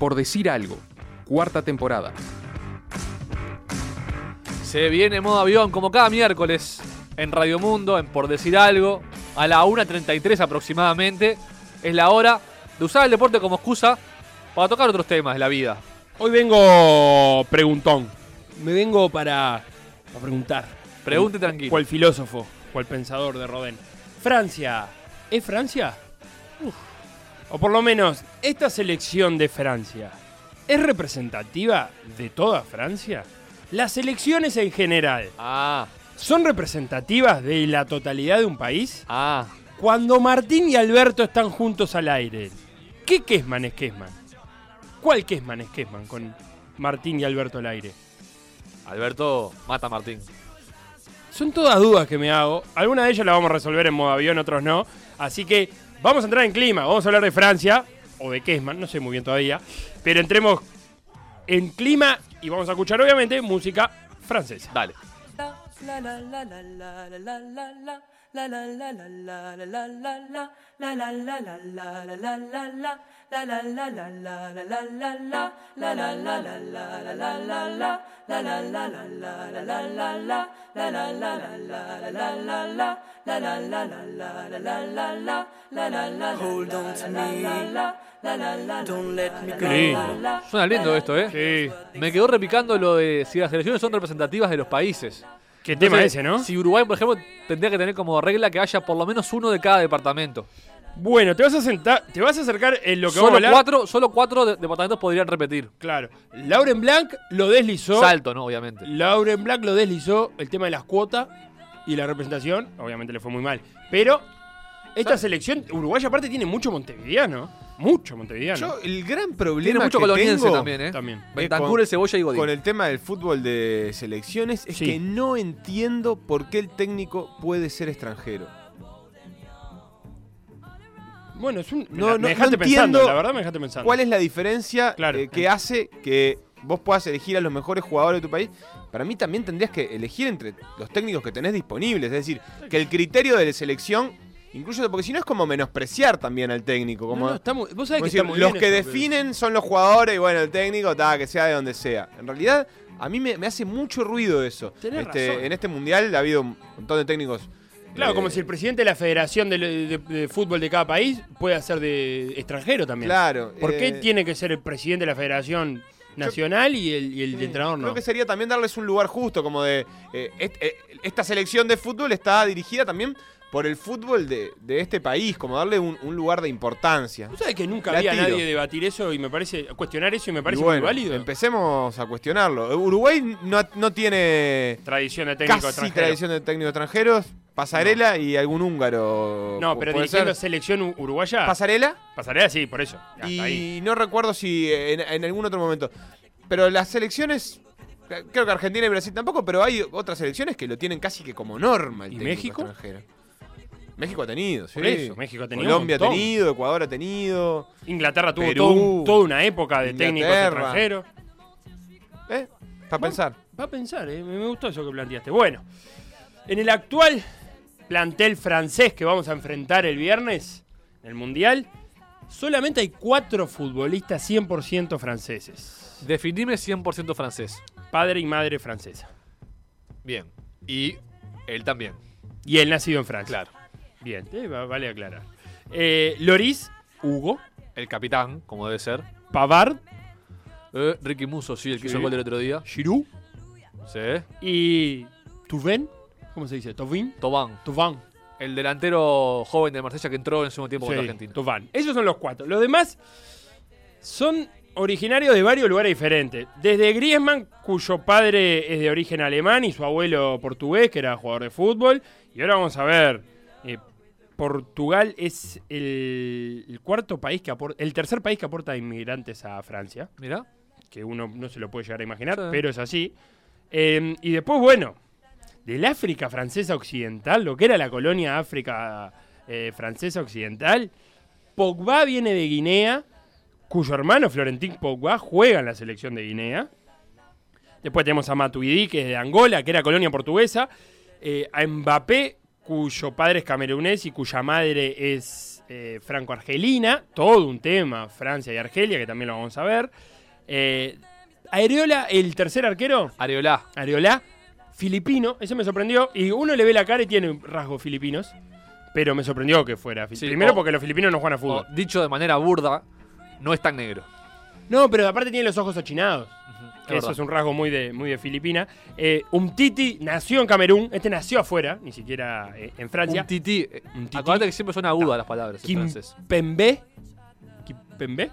Por decir algo, cuarta temporada. Se viene modo avión como cada miércoles en Radio Mundo, en Por Decir Algo, a la 1.33 aproximadamente. Es la hora de usar el deporte como excusa para tocar otros temas de la vida. Hoy vengo preguntón. Me vengo para, para preguntar. Pregunte tranquilo. ¿Cuál filósofo? ¿Cuál pensador de Rodin? Francia. ¿Es Francia? Uf. O por lo menos, esta selección de Francia es representativa de toda Francia. Las elecciones en general Ah, son representativas de la totalidad de un país. ah. Cuando Martín y Alberto están juntos al aire, ¿qué Kesman es Kesman? ¿Cuál Kesman es Kesman con Martín y Alberto al aire? Alberto mata a Martín. Son todas dudas que me hago. Algunas de ellas las vamos a resolver en modo avión, otros no. Así que vamos a entrar en clima. Vamos a hablar de Francia o de Kesman, no sé muy bien todavía. Pero entremos en clima y vamos a escuchar, obviamente, música francesa. Dale. Hold on to me. Don't let me Qué go. lindo. Suena lindo esto, ¿eh? Sí. Me quedó repicando lo de si las elecciones son representativas de los países. ¿Qué tema ese, no? Si Uruguay, por ejemplo, tendría que tener como regla que haya por lo menos uno de cada departamento. Bueno, te vas a sentar, te vas a acercar en lo que vamos a Solo hablar. cuatro, solo cuatro de- departamentos podrían repetir. Claro. Lauren Blanc lo deslizó. Salto, ¿no? Obviamente. Lauren Black lo deslizó el tema de las cuotas y la representación. Obviamente le fue muy mal. Pero esta selección uruguaya aparte tiene mucho montevideano. Mucho montevideano. Yo, el gran problema Tiene mucho que coloniense tengo también, ¿eh? También. Bentancur, el Cebolla y Godín. con el tema del fútbol de selecciones es Sí. que no entiendo por qué el técnico puede ser extranjero. Bueno, es un. No, me no- dejaste no pensando, la verdad me dejaste pensando. ¿Cuál es la diferencia Claro. eh, que hace que vos puedas elegir a los mejores jugadores de tu país? Para mí también tendrías que elegir entre los técnicos que tenés disponibles. Es decir, que el criterio de la selección incluye, porque si no es como menospreciar también al técnico. Como, no, vos sabés como que decir, los que definen son los jugadores y bueno, el técnico, ta, que sea de donde sea. En realidad, a mí me, me hace mucho ruido eso. Este, en este mundial ha habido un montón de técnicos. Claro, eh, como si el presidente de la federación de, de- de fútbol de cada país puede ser de extranjero también. Claro. ¿Por qué eh, tiene que ser el presidente de la federación nacional y el, y el Sí, entrenador no? Creo que sería también darles un lugar justo, como de. eh, est- eh, esta selección de fútbol está dirigida también por el fútbol de, de este país, como darle un, un lugar de importancia. ¿Tú sabes que nunca había nadie debatir eso y me parece, cuestionar eso y me parece Y bueno, muy válido? empecemos a cuestionarlo. Uruguay no, no tiene Tradición de técnico casi extranjero. tradición de técnicos extranjeros. Pasarela y algún húngaro. No, pero puede dirigiendo ser. selección uruguaya. ¿Pasarela? Pasarela sí, por eso. Hasta Y ahí. no recuerdo si en, en algún otro momento. Pero las selecciones. Creo que Argentina y Brasil tampoco, pero hay otras selecciones que lo tienen casi que como norma el ¿Y México? extranjero. México ha tenido, sí. Por eso, México ha tenido Colombia ha tenido, Ecuador ha tenido. Inglaterra tuvo Perú, todo un- toda una época de técnicos extranjeros. ¿Eh? Para pensar. Va a pensar, eh, me gustó eso que planteaste. Bueno, en el actual plantel francés que vamos a enfrentar el viernes, en el Mundial, solamente hay cuatro futbolistas 100% franceses. Definime 100% francés. Padre y madre francesa. Bien. Y él también. Y él nacido en Francia. Claro. Bien, eh, va- vale aclarar. Eh, Loris, Hugo, El capitán, como debe ser. Pavard, Eh, Ricky Musso, sí, el que Sí. hizo el gol del otro día. Giroud Sí. y Tuven. ¿Cómo se dice? Tovin. Tobán. Tuvan. El delantero joven de Marsella que entró en el segundo tiempo contra Argentina. Tuvan. Esos son los cuatro. Los demás son originarios de varios lugares diferentes. Desde Griezmann, cuyo padre es de origen alemán y su abuelo portugués, que era jugador de fútbol. Y ahora vamos a ver. eh, Portugal es el, el cuarto país que aporta, el tercer país que aporta inmigrantes a Francia, Mirá. que uno no se lo puede llegar a imaginar, Sí. pero es así. Eh, y después, bueno, del África francesa occidental, lo que era la colonia África eh, francesa occidental, Pogba viene de Guinea, cuyo hermano Florentín Pogba juega en la selección de Guinea. Después tenemos a Matuidi, que es de Angola, que era colonia portuguesa. Eh, a Mbappé, cuyo padre es camerunés y cuya madre es eh, franco-argelina, todo un tema, Francia y Argelia, que también lo vamos a ver. Eh, Areola, el tercer arquero, Areola. Areola, filipino, eso me sorprendió. Y uno le ve la cara y tiene rasgos filipinos, pero me sorprendió que fuera. Sí, Primero o- porque los filipinos no juegan a O, fútbol. dicho de manera burda, no es tan negro. No, pero aparte tiene los ojos achinados. eso verdad. es un rasgo muy de, muy de Filipina. Eh, Umtiti nació en Camerún, este nació afuera, ni siquiera eh, en Francia. Un tití. eh, Un tití. Acuérdate que siempre son agudas las palabras en francés. Kimpembe, Kimpembe,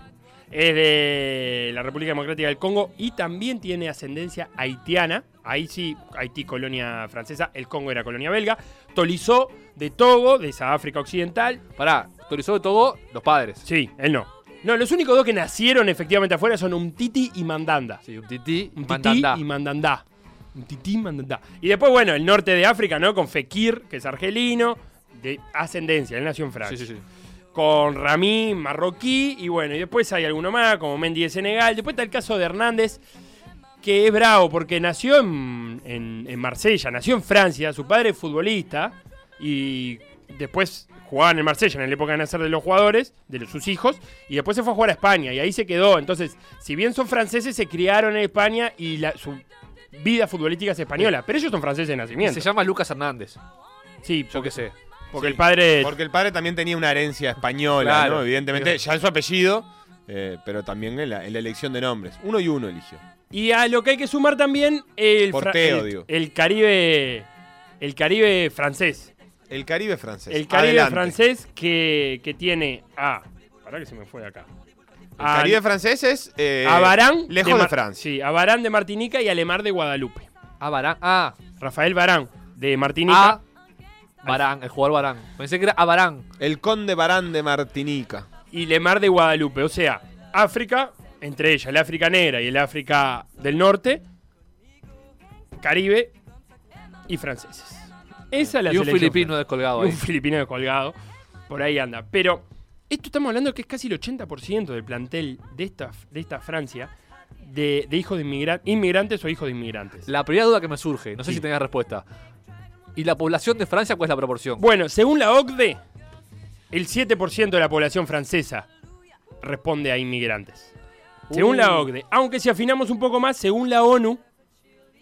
es de la República Democrática del Congo y también tiene ascendencia haitiana. Ahí sí, Haití colonia francesa, el Congo era colonia belga. Tolizó de Togo, de esa África Occidental. Pará, autorizó de todo los padres. Sí, él no. No, los únicos dos que nacieron efectivamente afuera son Umtiti y Mandanda. Sí, mandandá. y mandandá. Un tití y mandandá. Y después, bueno, el norte de África, ¿no? Con Fekir, que es argelino, de ascendencia, él nació en Francia. Sí, sí, sí. Con Rami, marroquí, y bueno, y después hay alguno más, como Mendy de Senegal. Después está el caso de Hernández, que es bravo, porque nació en, en, en Marsella, nació en Francia, su padre es futbolista, y después jugaban en Marsella en la época de nacer de los jugadores, de los- sus hijos, y después se fue a jugar a España, y ahí se quedó. Entonces, si bien son franceses, se criaron en España y la- su vida futbolística es española, pero ellos son franceses de nacimiento. Se llama Lucas Hernández. Sí, Yo qué sé. Porque Sí, el padre... Porque el padre también tenía una herencia española, Claro. ¿no? Evidentemente, ya en su apellido, eh, pero también en la, en la elección de nombres. Uno y uno eligió. Y a lo que hay que sumar también el, Porteo, el, digo. el Caribe el Caribe francés. El Caribe francés. El Caribe Adelante. francés que, que tiene a. Pará que se me fue de acá. El Caribe francés es. eh, a Barán. Lejos de, Mar- Francia. Sí, a Barán de Martinica y a Lemar de Guadalupe. Ah, Barán. Ah, Rafael Barán de Martinica. ah. Barán, el jugador Barán. Pensé que era a Barán. El Conde Barán de Martinica. y Lemar de Guadalupe. O sea, África, entre ellas el África Negra y el África del Norte, Caribe y franceses. Esa es la Y un filipino descolgado Y ahí. un filipino descolgado. Por ahí anda. Pero esto estamos hablando que es casi el 80% del plantel de esta, de esta Francia de, de hijos de inmigra- inmigrantes o hijos de inmigrantes. La primera duda que me surge, no sé Sí. si tengas respuesta. ¿Y la población de Francia cuál es la proporción? Bueno, según la OCDE, el 7% de la población francesa responde a inmigrantes. Según Uh. la OCDE. Aunque si afinamos un poco más, según la ONU,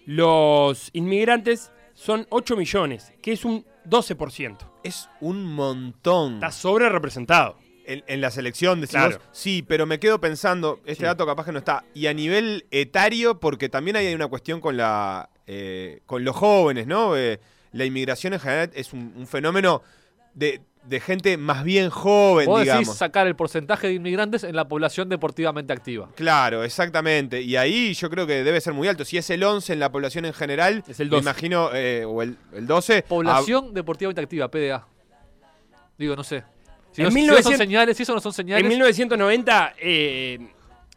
los inmigrantes son 8 millones, que es un 12%. Es un montón. Está sobre representado. En, en la selección decimos, Claro. sí, pero me quedo pensando, este Sí. dato capaz que no está. Y a nivel etario, porque también hay una cuestión con la eh, con los jóvenes, ¿no? Eh, la inmigración en general es un, un fenómeno de, de gente más bien joven, Vos decís digamos. sacar el porcentaje de inmigrantes en la población deportivamente activa. Claro, exactamente. Y ahí yo creo que debe ser muy alto. Si es el 11 en la población en general, Es el me 12. imagino, eh, o el, el 12. Población deportivamente activa, PDA. Digo, no sé. Si, En no, si 1900 no son señales, si eso no son señales. En 1990, eh,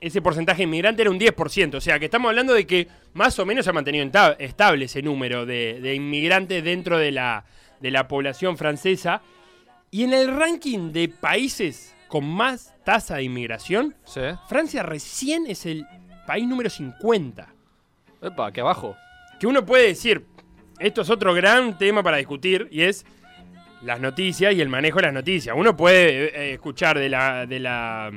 ese porcentaje inmigrante era un 10%. O sea, que estamos hablando de que más o menos se ha mantenido estable ese número de, de inmigrantes dentro de la, de la población francesa. Y en el ranking de países con más tasa de inmigración, Sí. Francia recién es el país número 50. Epa, aquí abajo. Que uno puede decir, esto es otro gran tema para discutir y es las noticias y el manejo de las noticias. Uno puede eh, escuchar de la, de la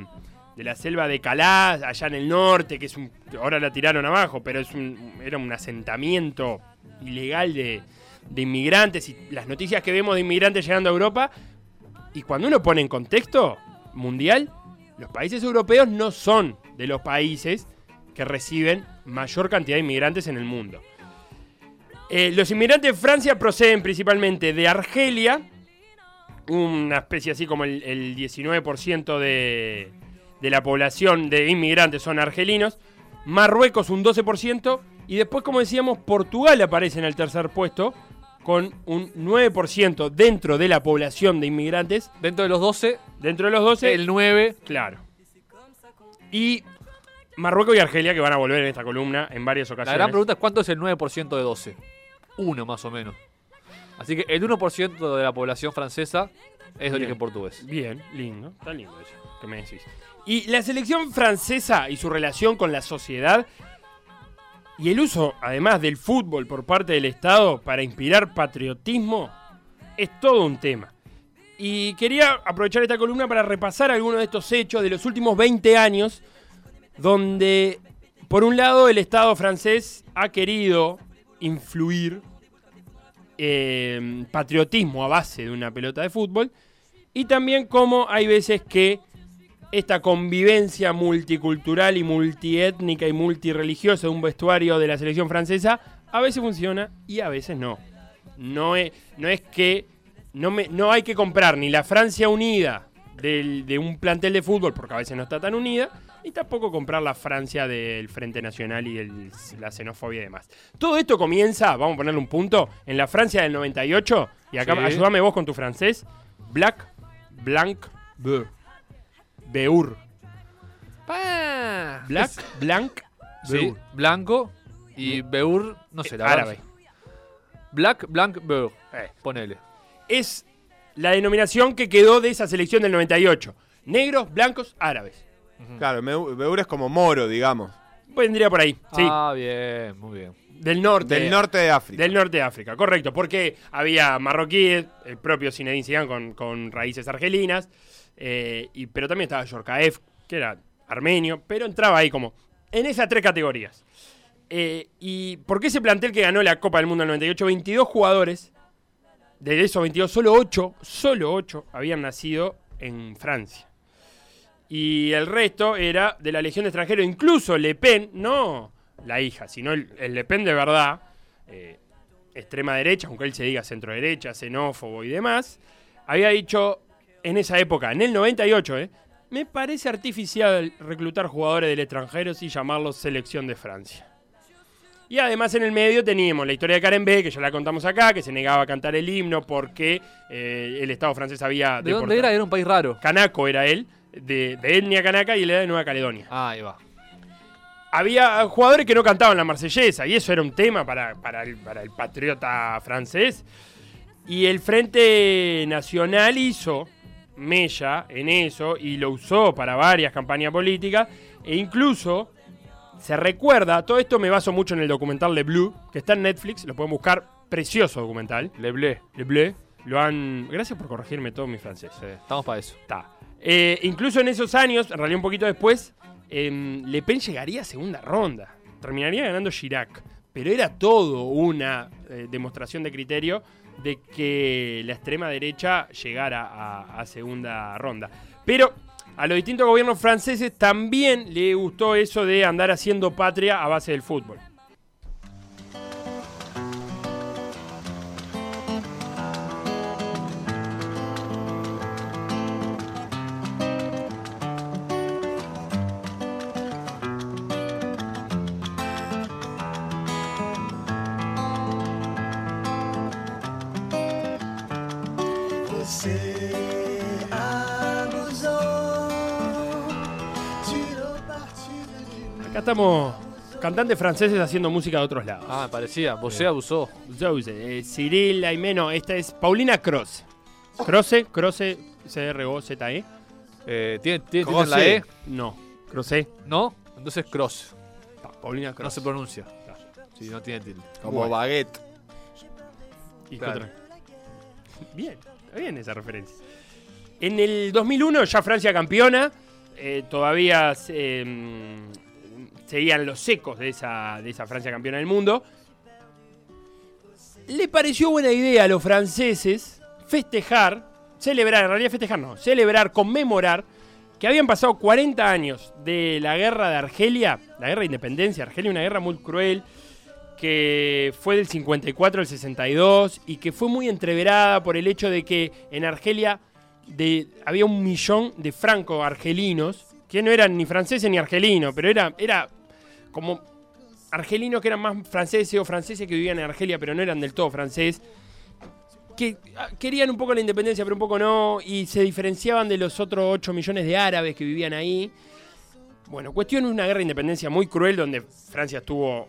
de la selva de Calá, allá en el norte, que es un, ahora la tiraron abajo, pero es un, era un asentamiento ilegal de, inmigrantes y las noticias que vemos de inmigrantes llegando a Europa. Y cuando uno pone en contexto mundial, los países europeos no son de los países que reciben mayor cantidad de inmigrantes en el mundo. Eh, los inmigrantes de Francia proceden principalmente de Argelia, una especie así como el, el 19% de, de la población de inmigrantes son argelinos, Marruecos un 12%, y después, como decíamos, Portugal aparece en el tercer puesto con un 9% dentro de la población de inmigrantes, Dentro de los 12, dentro de los 12, el 9. claro. Y Marruecos y Argelia, que van a volver en esta columna en varias La ocasiones. gran pregunta es cuánto es el 9% de 12. Uno más o menos. Así que el 1% de la población francesa es de origen portugués. Bien, lindo, está lindo eso que me decís. Y la selección francesa y su relación con la sociedad y el uso, además del fútbol por parte del Estado para inspirar patriotismo, es todo un tema. Y quería aprovechar esta columna para repasar algunos de estos hechos de los últimos 20 años, donde, por un lado, el Estado francés ha querido influir eh, patriotismo a base de una pelota de fútbol, y también cómo hay veces que esta convivencia multicultural y multiétnica y multireligiosa de un vestuario de la selección francesa a veces funciona y a veces no. No es, no es que no, me, no hay que comprar ni la Francia unida de un plantel de fútbol, porque a veces no está tan unida, y tampoco comprar la Francia del Frente Nacional y el- la xenofobia y demás. Todo esto comienza, vamos a ponerle un punto, en la Francia del 98, y acá Sí. ayúdame vos con tu francés, Black, Blanc, Beur. Beur. Black, Blanc, Sí, Beur. blanco y Beur, no sé, la verdad. Árabe. Black, blanc, Beur. Eh. Ponele. es la denominación que quedó de esa selección del 98. Negros, blancos, árabes. Claro, Beur es como moro, digamos. Vendría por ahí, sí. Ah, bien, muy bien. Del norte. Del norte de África. Del norte de África, correcto. Porque había marroquíes, el propio Zinedine Zidane con, con raíces argelinas, eh, y, pero también estaba Yorkaev, que era armenio, pero entraba ahí como en esas tres categorías. Eh, ¿Y por qué ese plantel que ganó la Copa del Mundo en el 98? 22 jugadores, de esos 22, solo 8, solo 8 habían nacido en Francia. Y el resto era de la Legión de Extranjeros, incluso Le Pen, no la hija, sino el, el Le Pen de verdad, eh, extrema derecha, aunque él se diga centro derecha, xenófobo y demás, había dicho en esa época, en el 98, eh, me parece artificial reclutar jugadores del extranjero y llamarlos selección de Francia. Y además en el medio teníamos la historia de Karen B, que ya la contamos acá, que se negaba a cantar el himno porque eh, el Estado francés había ¿De dónde deportado- era? Era un país raro. Canaco era él, de, de etnia canaca y él era de Nueva Caledonia. Ah, ahí va. Había jugadores que no cantaban la marsellesa y eso era un tema para, para el, para el patriota francés. Y el Frente Nacional hizo mella en eso y lo usó para varias campañas políticas e incluso se recuerda, todo esto me baso mucho en el documental de Blue, que está en Netflix, lo pueden buscar, precioso documental. Le Blé. Le Bleu, lo han... Gracias por corregirme todo mi francés. Sí, estamos para eso. Está. Eh, incluso en esos años, en realidad un poquito después, em, Le Pen llegaría a segunda ronda. Terminaría ganando Chirac. Pero era todo una eh, demostración de criterio de que la extrema derecha llegara a, a segunda ronda. Pero a los distintos gobiernos franceses también le gustó eso de andar haciendo patria a base del fútbol. Estamos cantantes franceses haciendo música de otros lados. Ah, parecía. Vosé abusó. Zouze, eh, Cyril Aimeno, esta es Paulina Croce. Croce, Croce, C-R-O-Z-E. Eh, ¿Tiene, tiene, tiene la E? No, Croce. ¿No? Entonces Cross. Pa- Paulina No Croce. se pronuncia. Sí, no tiene tilde. Como Bueno. baguette. Y Claro. Bien, está bien esa referencia. En el 2001, ya Francia campeona, eh, todavía se, mm, seguían los secos de esa, de esa Francia campeona del mundo. Le pareció buena idea a los franceses festejar, celebrar, en realidad festejar no, celebrar, conmemorar que habían pasado 40 años de la guerra de Argelia, la guerra de independencia, Argelia una guerra muy cruel, que fue del 54 al 62 y que fue muy entreverada por el hecho de que en Argelia de- había un millón de franco-argelinos que no eran ni franceses ni argelinos, pero era, era como argelinos que eran más franceses o franceses que vivían en Argelia, pero no eran del todo francés, que ah, querían un poco la independencia, pero un poco no, y se diferenciaban de los otros 8 millones de árabes que vivían ahí. Bueno, cuestión una guerra de independencia muy cruel donde Francia estuvo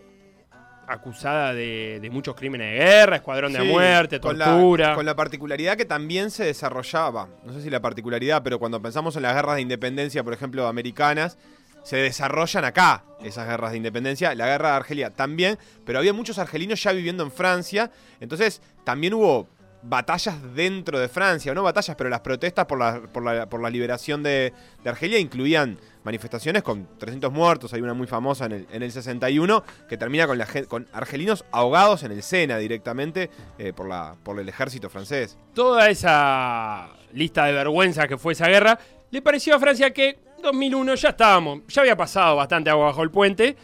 acusada de, de muchos crímenes de guerra, escuadrón de Sí, muerte, con la- tortura. Con la, particularidad que también se desarrollaba, no sé si la particularidad, pero cuando pensamos en las guerras de independencia, por ejemplo, americanas, se desarrollan acá esas guerras de independencia. La guerra de Argelia también, pero había muchos argelinos ya viviendo en Francia, entonces también hubo batallas dentro de Francia, no batallas, pero las protestas por la, por la, por la liberación de, de Argelia incluían manifestaciones con 300 muertos, hay una muy famosa en el, en el 61, que termina con, la, con argelinos ahogados en el Sena directamente eh, por, la, por el ejército francés. Toda esa lista de vergüenza que fue esa guerra, le pareció a Francia que 2001 ya estábamos, ya había pasado bastante agua bajo el puente.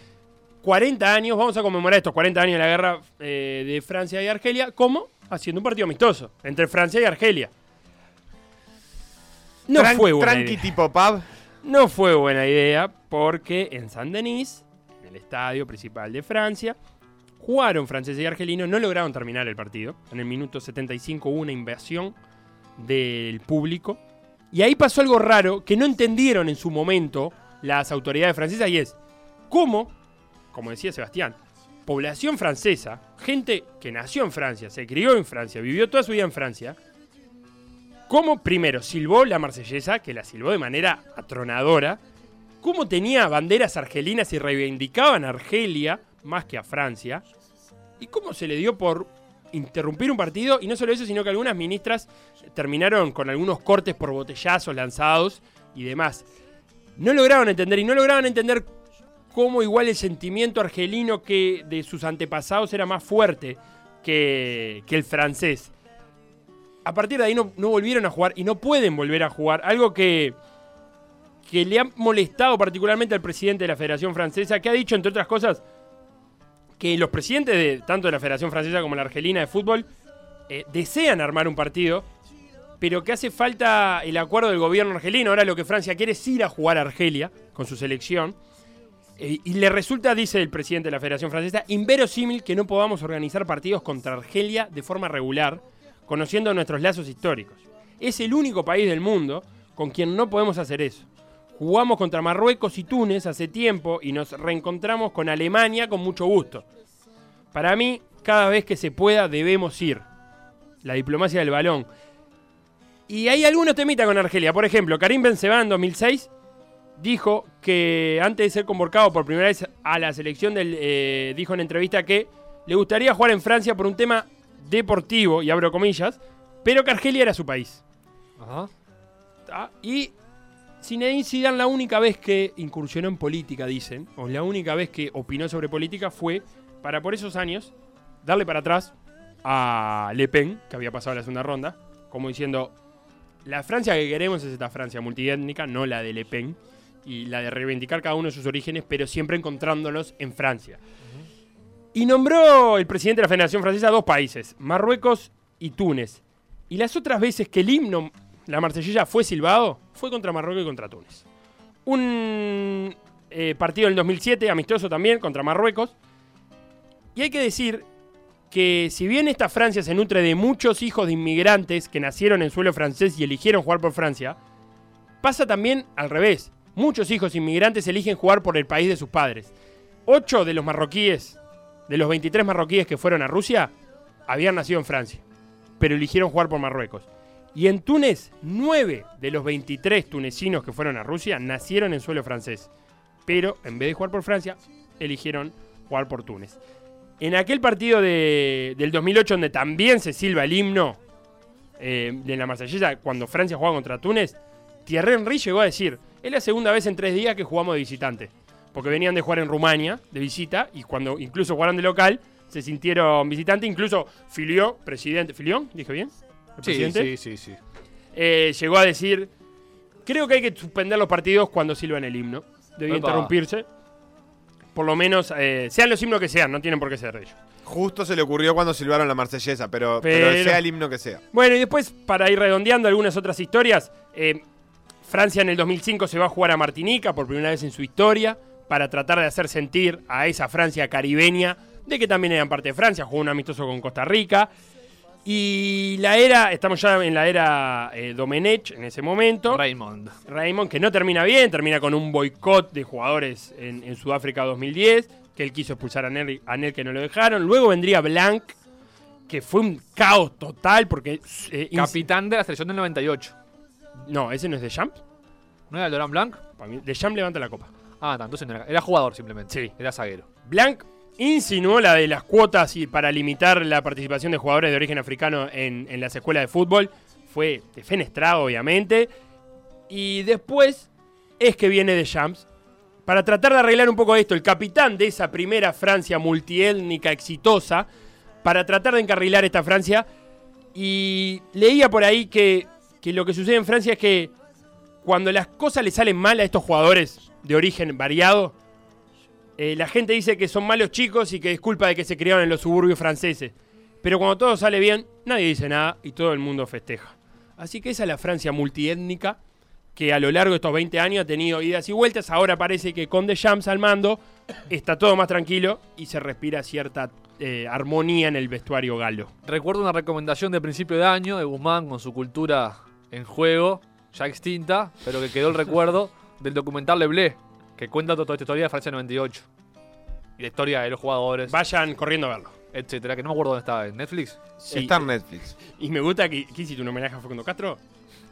40 años, vamos a conmemorar estos 40 años de la guerra eh, de Francia y Argelia, ¿cómo? Haciendo un partido amistoso entre Francia y Argelia. No Tran- fue buena Tranqui idea. tipo pub. No fue buena idea porque en Saint-Denis, en el estadio principal de Francia, jugaron franceses y argelinos, no lograron terminar el partido. En el minuto 75 hubo una invasión del público. Y ahí pasó algo raro que no entendieron en su momento las autoridades francesas y es cómo, como decía Sebastián, población francesa, gente que nació en Francia, se crió en Francia, vivió toda su vida en Francia, cómo primero silbó la marsellesa, que la silbó de manera atronadora, cómo tenía banderas argelinas y reivindicaban a Argelia más que a Francia, y cómo se le dio por interrumpir un partido, y no solo eso, sino que algunas ministras terminaron con algunos cortes por botellazos lanzados y demás. No lograron entender, y no lograron entender cómo igual el sentimiento argelino que de sus antepasados era más fuerte que, que el francés a partir de ahí no, no volvieron a jugar y no pueden volver a jugar. Algo que, que le ha molestado particularmente al presidente de la Federación Francesa, que ha dicho, entre otras cosas, que los presidentes de tanto de la Federación Francesa como la Argelina de fútbol eh, desean armar un partido, pero que hace falta el acuerdo del gobierno argelino. Ahora lo que Francia quiere es ir a jugar a Argelia con su selección. Eh, y le resulta, dice el presidente de la Federación Francesa, inverosímil que no podamos organizar partidos contra Argelia de forma regular, conociendo nuestros lazos históricos. Es el único país del mundo con quien no podemos hacer eso. Jugamos contra Marruecos y Túnez hace tiempo y nos reencontramos con Alemania con mucho gusto. Para mí, cada vez que se pueda debemos ir. La diplomacia del balón. Y hay algunos temitas con Argelia. Por ejemplo, Karim Benzema en 2006 dijo que antes de ser convocado por primera vez a la selección del, eh, dijo en entrevista que le gustaría jugar en Francia por un tema deportivo, y abro comillas, pero que Argelia era su país. Ajá. ¿tá? Y Zinedine Zidane la única vez que incursionó en política, dicen, o la única vez que opinó sobre política fue para por esos años darle para atrás a Le Pen, que había pasado la segunda ronda, como diciendo, la Francia que queremos es esta Francia multiétnica, no la de Le Pen, y la de reivindicar cada uno de sus orígenes, pero siempre encontrándolos en Francia. Y nombró el presidente de la Federación Francesa dos países, Marruecos y Túnez. Y las otras veces que el himno, la marsellesa, fue silbado, fue contra Marruecos y contra Túnez. Un eh, partido en el 2007, amistoso también, contra Marruecos. Y hay que decir que si bien esta Francia se nutre de muchos hijos de inmigrantes que nacieron en suelo francés y eligieron jugar por Francia, pasa también al revés. Muchos hijos inmigrantes eligen jugar por el país de sus padres. Ocho de los marroquíes, de los 23 marroquíes que fueron a Rusia, habían nacido en Francia, pero eligieron jugar por Marruecos. Y en Túnez, 9 de los 23 tunecinos que fueron a Rusia nacieron en suelo francés, pero en vez de jugar por Francia, eligieron jugar por Túnez. En aquel partido de- del 2008 donde también se silba el himno eh, de la Marsellesa, cuando Francia juega contra Túnez, Thierry Henry llegó a decir, es la segunda vez en tres días que jugamos de visitante. Porque venían de jugar en Rumania, de visita, y cuando incluso jugaron de local, se sintieron visitantes. Incluso Filió, presidente, ¿Filión? ¿Dije bien? ¿El Sí, presidente? sí, sí, sí. Eh, llegó a decir, creo que hay que suspender los partidos cuando silban el himno. Debía interrumpirse. Por lo menos, eh, sean los himnos que sean, no tienen por qué ser ellos. Justo se le ocurrió cuando silbaron la marsellesa, pero, pero Pero- sea el himno que sea. Bueno, y después, para ir redondeando algunas otras historias, eh, Francia en el 2005 se va a jugar a Martinica por primera vez en su historia para tratar de hacer sentir a esa Francia caribeña de que también eran parte de Francia. Jugó un amistoso con Costa Rica. Y la era, estamos ya en la era eh, Domenech en ese momento. Raymond. Raymond, que no termina bien, termina con un boicot de jugadores en, en Sudáfrica 2010, que él quiso expulsar a Nel, a Nel que no lo dejaron. Luego vendría Blanc, que fue un caos total porque... eh, Capitán de la selección del 98. no, ese no es de Champ. ¿No era Laurent Blanc? De Champ levanta la copa. Ah, no, entonces no era. Era jugador simplemente. Sí. Era zaguero. Blanc insinuó la de las cuotas y para limitar la participación de jugadores de origen africano en, las escuelas de fútbol. Fue defenestrado, obviamente. Y después es que viene de Champs. Para tratar de arreglar un poco esto, el capitán de esa primera Francia multiétnica exitosa, para tratar de encarrilar esta Francia. Y leía por ahí que, que lo que sucede en Francia es que cuando las cosas le salen mal a estos jugadores de origen variado, eh, la gente dice que son malos chicos y que es culpa de que se criaron en los suburbios franceses. Pero cuando todo sale bien, nadie dice nada y todo el mundo festeja. Así que esa es la Francia multiétnica que a lo largo de estos 20 años ha tenido idas y vueltas. Ahora parece que con Deschamps al mando está todo más tranquilo y se respira cierta eh, armonía en el vestuario galo. Recuerdo una recomendación de principio de año de Guzmán con su cultura en juego, ya extinta, pero que quedó el recuerdo del documental Le Blé, que cuenta toda esta historia de Francia 98. Y la historia de los jugadores, Vayan corriendo a verlo. etcétera, que no me acuerdo dónde estaba, en Netflix. Sí. Está en Netflix. Y me gusta que, ¿qué hiciste un homenaje a Facundo Castro?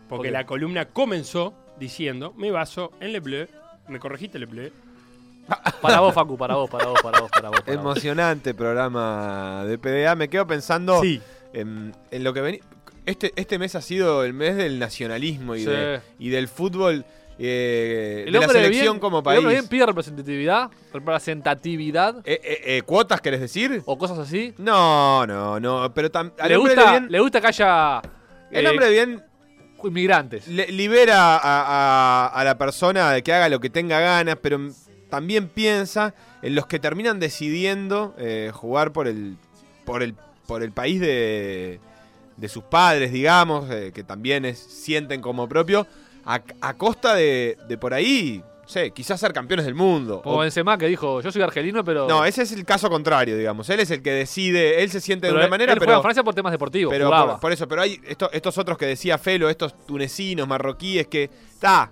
Porque la columna comenzó diciendo, me baso en Le Bleu, me corregiste Le Bleu, Para vos, Facu, para vos, para vos, para vos, para vos. para vos. Emocionante programa de PDA. Me quedo pensando Sí. en, en lo que vení. Este, este mes ha sido el mes del nacionalismo y, Sí. de- y del fútbol eh, El de la selección bien, como El país. hombre de bien pide representatividad, representatividad Eh, eh, ¿Cuotas querés decir? o cosas así. No, no, no. Pero tam- al Le gusta, bien, le gusta que haya el hombre de bien inmigrantes. le- libera a, a- a la persona de que haga lo que tenga ganas, pero también piensa en los que terminan decidiendo eh, jugar por el, por el, por el país de, de sus padres, digamos, eh, que también es, sienten como propio, a, a costa de, de por ahí, sé, quizás ser campeones del mundo. Como O- Benzema que dijo, yo soy argelino, pero... no, ese es el caso contrario, digamos. Él es el que decide, él se siente pero de una él- manera, él pero... juega en Francia por temas deportivos, Pero por, por eso, pero hay esto- estos otros que decía Felo, estos tunecinos, marroquíes, que está.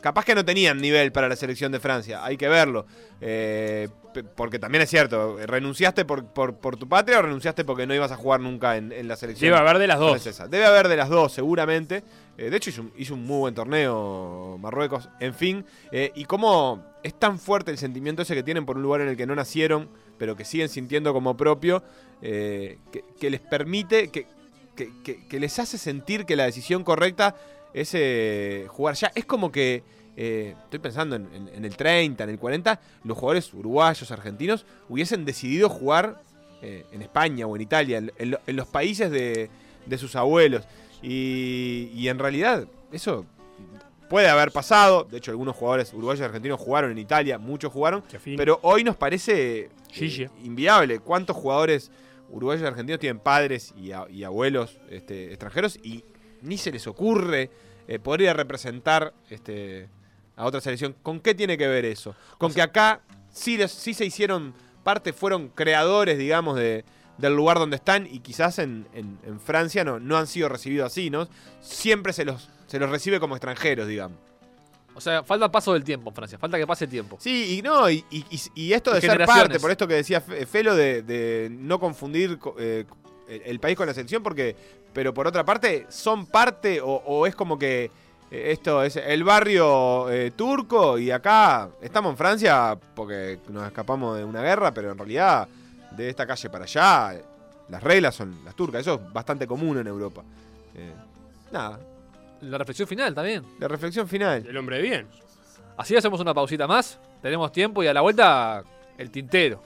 Capaz que no tenían nivel para la selección de Francia, hay que verlo. Eh, porque también es cierto, ¿renunciaste por, por, por tu patria o renunciaste porque no ibas a jugar nunca en, en la selección? Debe haber de las dos. francesa? Debe haber de las dos, seguramente. Eh, de hecho, hizo un, hizo un muy buen torneo Marruecos. En fin, eh, y cómo es tan fuerte el sentimiento ese que tienen por un lugar en el que no nacieron, pero que siguen sintiendo como propio, que, que les permite, que- que les hace sentir que la decisión correcta es eh, jugar ya. Es como que, eh, estoy pensando en, en- en el 30, en el 40, los jugadores uruguayos, argentinos, hubiesen decidido jugar eh, en España o en Italia, en, en lo- en los países de, de sus abuelos. Y, y en realidad, eso puede haber pasado. De hecho, algunos jugadores uruguayos y argentinos jugaron en Italia, muchos jugaron. Pero hoy nos parece eh, inviable. ¿Cuántos jugadores uruguayos y argentinos tienen padres y, a- y abuelos este, extranjeros y ni se les ocurre eh, poder ir a representar este, a otra selección? ¿Con qué tiene que ver eso? Con que acá sí, les- sí se hicieron parte, fueron creadores, digamos, de, del lugar donde están y quizás en, en- en Francia no, no han sido recibidos así, ¿no? Siempre se los, se los recibe como extranjeros, digamos. O sea, falta paso del tiempo en Francia, falta que pase tiempo. Sí, y no, y, y- esto de ser parte, por esto que decía Fe- Felo, de, de no confundir co- eh, el, el país con la selección, porque, pero por otra parte, son parte o, o es como que eh, esto es el barrio eh, turco y acá estamos en Francia porque nos escapamos de una guerra, pero en realidad de esta calle para allá las reglas son las turcas, eso es bastante común en Europa. Eh, nada, La reflexión final también. la reflexión final. El hombre de bien. Así hacemos una pausita más, tenemos tiempo y a la vuelta el tintero.